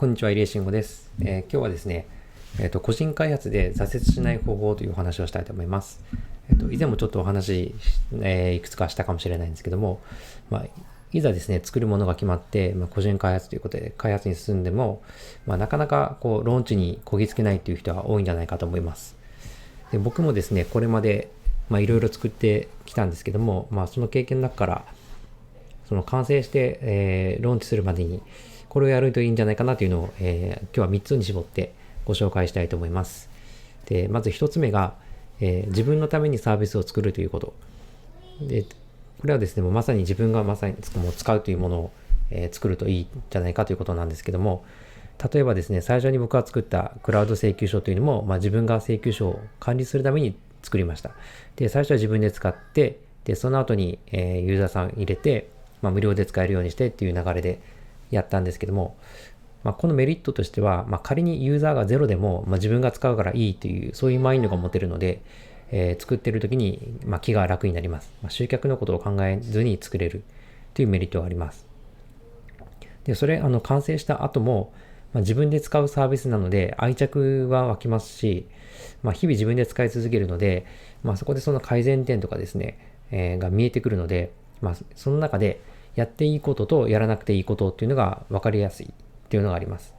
こんにちは、入江慎吾です、えー、今日はですね、えーと、個人開発で挫折しない方法というお話をしたいと思います。えーと、以前もちょっとお話、えー、いくつかしたかもしれないんですけども、まあ、いざですね、作るものが決まって、まあ、個人開発ということで開発に進んでも、まあ、なかなかこうローンチにこぎつけないという人は多いんじゃないかと思います。で僕もですね、これまでいろいろ作ってきたんですけども、まあ、その経験の中から、その完成して、えー、ローンチするまでに、これをやるといいんじゃないかなというのを、えー、今日は3つに絞ってご紹介したいと思います。で、まず1つ目が、えー、自分のためにサービスを作るということ。で、これはですね、もうまさに自分がまさにもう使うというものを、えー、作るといいんじゃないかということなんですけども、例えばですね、最初に僕が作ったクラウド請求書というのも、まあ、自分が請求書を管理するために作りました。で、最初は自分で使って、で、その後に、えー、ユーザーさん入れて、まあ、無料で使えるようにしてっていう流れでやったんですけども、まあ、このメリットとしては、まあ、仮にユーザーがゼロでも、まあ、自分が使うからいいという、そういうマインドが持てるので、えー、作ってる時に、まあ、気が楽になります。まあ、集客のことを考えずに作れるというメリットがあります。で、それ、あの、完成した後も、まあ、自分で使うサービスなので愛着は湧きますし、まあ、日々自分で使い続けるので、まあ、そこでその改善点とかですね、えー、が見えてくるので、まあ、その中でやっていいこととやらなくていいことっていうのが分かりやすいっていうのがあります。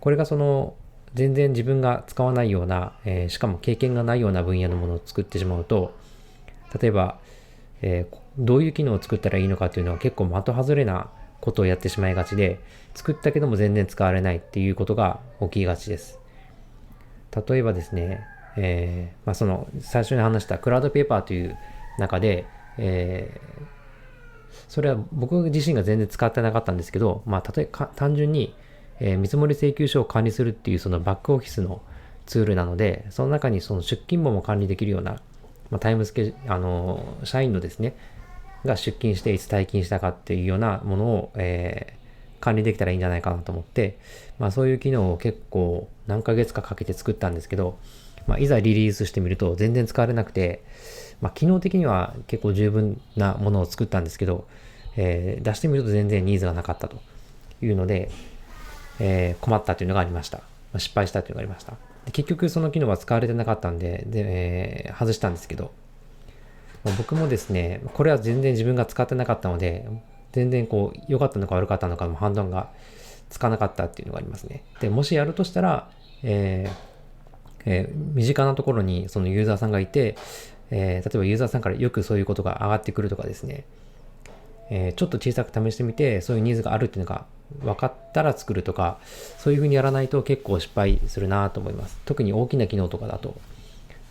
これがその全然自分が使わないような、えー、しかも経験がないような分野のものを作ってしまうと、例えば、えー、どういう機能を作ったらいいのかっていうのは結構的外れなことをやってしまいがちで、作ったけども全然使われないっていうことが起きがちです。例えばですね、えー、まあ、その最初に話したクラウドペーパーという中で、えー、それは僕自身が全然使ってなかったんですけど、まあ、例えば単純に、えー、見積もり請求書を管理するっていうそのバックオフィスのツールなので、その中にその出勤簿も管理できるような、まあ、タイムスケあの社員のですね、が出勤していつ退勤したかっていうようなものを、えー、管理できたらいいんじゃないかなと思って、まあそういう機能を結構何ヶ月かかけて作ったんですけど、まあいざリリースしてみると全然使われなくて、まあ、機能的には結構十分なものを作ったんですけど、えー、出してみると全然ニーズがなかったというので、えー、困ったというのがありました。まあ、失敗したというのがありました。結局その機能は使われてなかったんで、でえー、外したんですけど、まあ、僕もですね、これは全然自分が使ってなかったので、全然こう、良かったのか悪かったのかの判断がつかなかったっていうのがありますね。で、もしやるとしたら、えーえー、身近なところにそのユーザーさんがいて、えー、例えばユーザーさんからよくそういうことが上がってくるとかですね、えー、ちょっと小さく試してみて、そういうニーズがあるっていうのが分かったら作るとか、そういうふうにやらないと結構失敗するなと思います。特に大きな機能とかだと、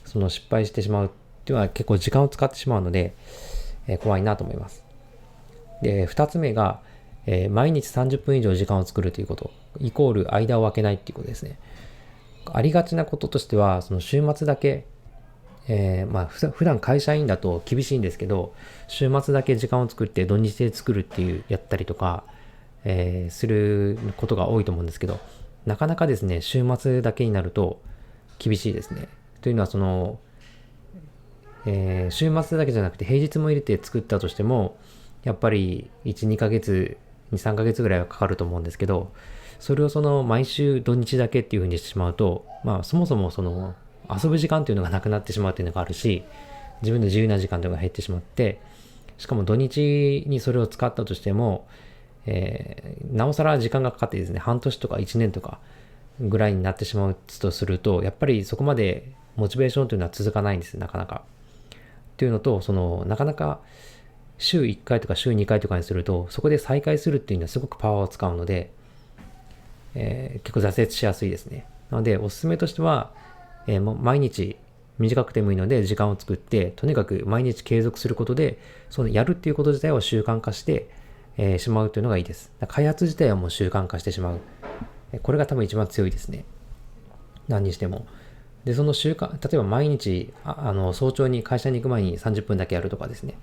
その失敗してしまうっていうのは結構時間を使ってしまうので、えー、怖いなと思います。で、二つ目が、えー、毎日30分以上時間を作るということ、イコール間を空けないっていうことですね。ありがちなこととしては、その週末だけえー、まあ普段会社員だと厳しいんですけど、週末だけ時間を作って土日で作るっていうやったりとか、えー、することが多いと思うんですけど、なかなかですね、週末だけになると厳しいですね。というのはその、えー、週末だけじゃなくて平日も入れて作ったとしても、やっぱり1、2ヶ月、2、3ヶ月ぐらいはかかると思うんですけど、それをその毎週土日だけっていうふうにしてしまうと、まあそもそもその遊ぶ時間っていうのがなくなってしまうっていうのがあるし、自分の自由な時間というのが減ってしまって、しかも土日にそれを使ったとしても、えー、なおさら時間がかかってですね、半年とか1年とかぐらいになってしまうとすると、やっぱりそこまでモチベーションというのは続かないんです、なかなか。っていうのと、その、なかなか週1回とか週2回とかにすると、そこで再開するっていうのはすごくパワーを使うので、えー、結構挫折しやすいですね。なので、おすすめとしては、えー、もう毎日短くてもいいので時間を作って、とにかく毎日継続することで、そのやるっていうこと自体を習慣化して、えー、しまうというのがいいです。開発自体はもう習慣化してしまう。これが多分一番強いですね。何にしても。で、その習慣、例えば毎日、ああの、早朝に会社に行く前に30分だけやるとかですね、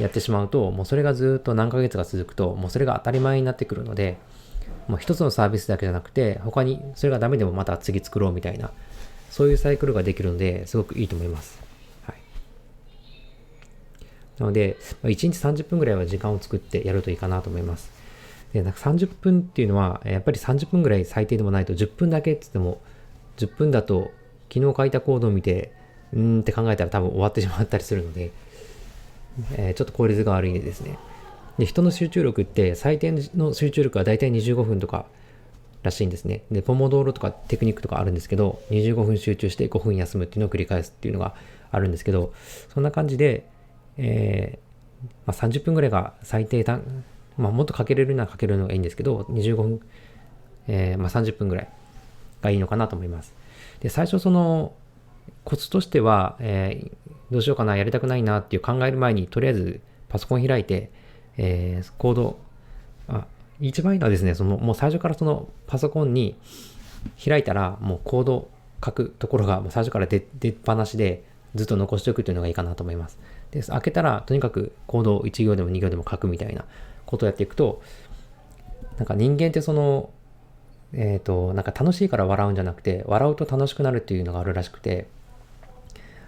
やってしまうと、もうそれがずっと何ヶ月が続くと、もうそれが当たり前になってくるので、もう一つのサービスだけじゃなくて、他にそれがダメでもまた次作ろうみたいな、そういうサイクルができるので、すごくいいと思います。はい。なので、1日30分ぐらいは時間を作ってやるといいかなと思います。で、なんか30分っていうのは、やっぱり30分ぐらい最低でもないと、10分だけって言っても、10分だと、昨日書いたコードを見て、うーんって考えたら多分終わってしまったりするので、えーちょっと効率が悪いですね。で、人の集中力って最低の集中力は大体25分とからしいんですね。で、ポモドーロとかテクニックとかあるんですけど、25分集中して5分休むっていうのを繰り返すっていうのがあるんですけど、そんな感じで、えーまあ、30分ぐらいが最低単、まあ、もっとかけれるならかけるのがいいんですけど、25分、えーまあ、30分ぐらいがいいのかなと思います。で、最初その、コツとしては、えーどうしようかな、やりたくないなっていう考える前に、とりあえずパソコン開いて、えーコード、あ、一番いいのはですね、その、もう最初からそのパソコンに開いたら、もうコード書くところがもう最初から出出っ放しで、ずっと残しておくというのがいいかなと思います。で、開けたら、とにかくコードを1行でも2行でも書くみたいなことをやっていくと、なんか人間ってその、えっ、と、なんか楽しいから笑うんじゃなくて、笑うと楽しくなるっていうのがあるらしくて、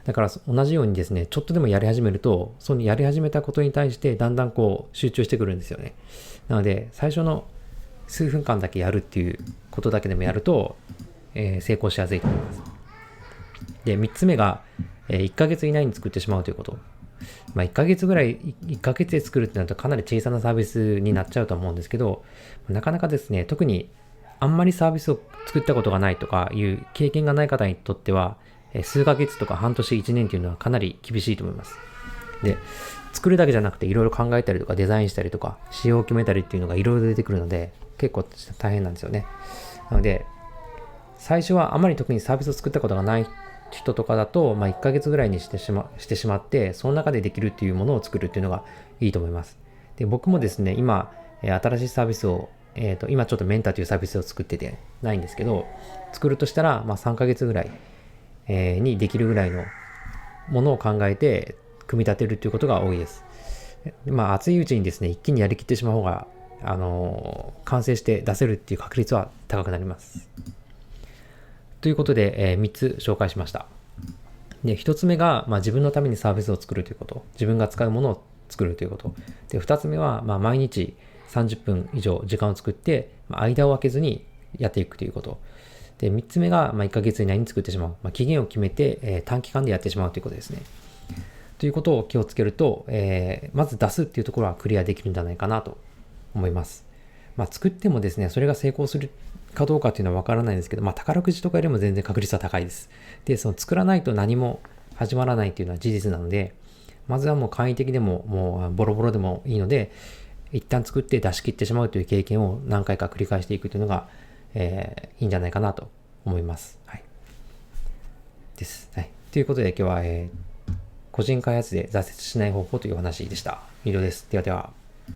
だから同じようにですね、ちょっとでもやり始めると、そのやり始めたことに対してだんだんこう集中してくるんですよね。なので、最初の数分間だけやるっていうことだけでもやると、えー成功しやすいと思います。で、3つ目が、え1ヶ月以内に作ってしまうということ。まあ、1ヶ月ぐらい、1ヶ月で作るってなるとかなり小さなサービスになっちゃうと思うんですけど、なかなかですね、特にあんまりサービスを作ったことがないとかいう経験がない方にとっては、数ヶ月とか半年1年っていうのはかなり厳しいと思います。で、作るだけじゃなくていろいろ考えたりとかデザインしたりとか仕様を決めたりっていうのがいろいろ出てくるので結構大変なんですよね。なので、最初はあまり特にサービスを作ったことがない人とかだと、まあ、1ヶ月ぐらいにしてしましてしまって、その中でできるっていうものを作るっていうのがいいと思います。で、僕もですね、今、新しいサービスを、えっ、と、今ちょっとメンターというサービスを作っててないんですけど、作るとしたら、まあ、3ヶ月ぐらい、えーにできるぐらいのものを考えて、組み立てるっていうことが多いです。でまあ、熱いうちにですね、一気にやりきってしまう方が、あのー完成して出せるっていう確率は高くなります。ということで、え3つ紹介しました。で、1つ目が、まあ、自分のためにサービスを作るということ。自分が使うものを作るということ。で、2つ目は、まあ、毎日30分以上時間を作って、まあ間を空けずにやっていくということ。で、3つ目が、まあ、1ヶ月以内に作ってしまう。まあ、期限を決めて、えー短期間でやってしまうということですね。ということを気をつけると、えーまず出すっていうところはクリアできるんじゃないかなと思います。まあ、作ってもですね、それが成功するかどうかっていうのはわからないんですけど、まあ、宝くじとかよりも全然確率は高いです。で、その作らないと何も始まらないっていうのは事実なので、まずはもう簡易的でも、もうボロボロでもいいので、一旦作って出し切ってしまうという経験を何回か繰り返していくというのが、えーいいんじゃないかなと思います。はい。です。はい。ということで今日は、えー個人開発で挫折しない方法というお話でした。以上です。ではでは。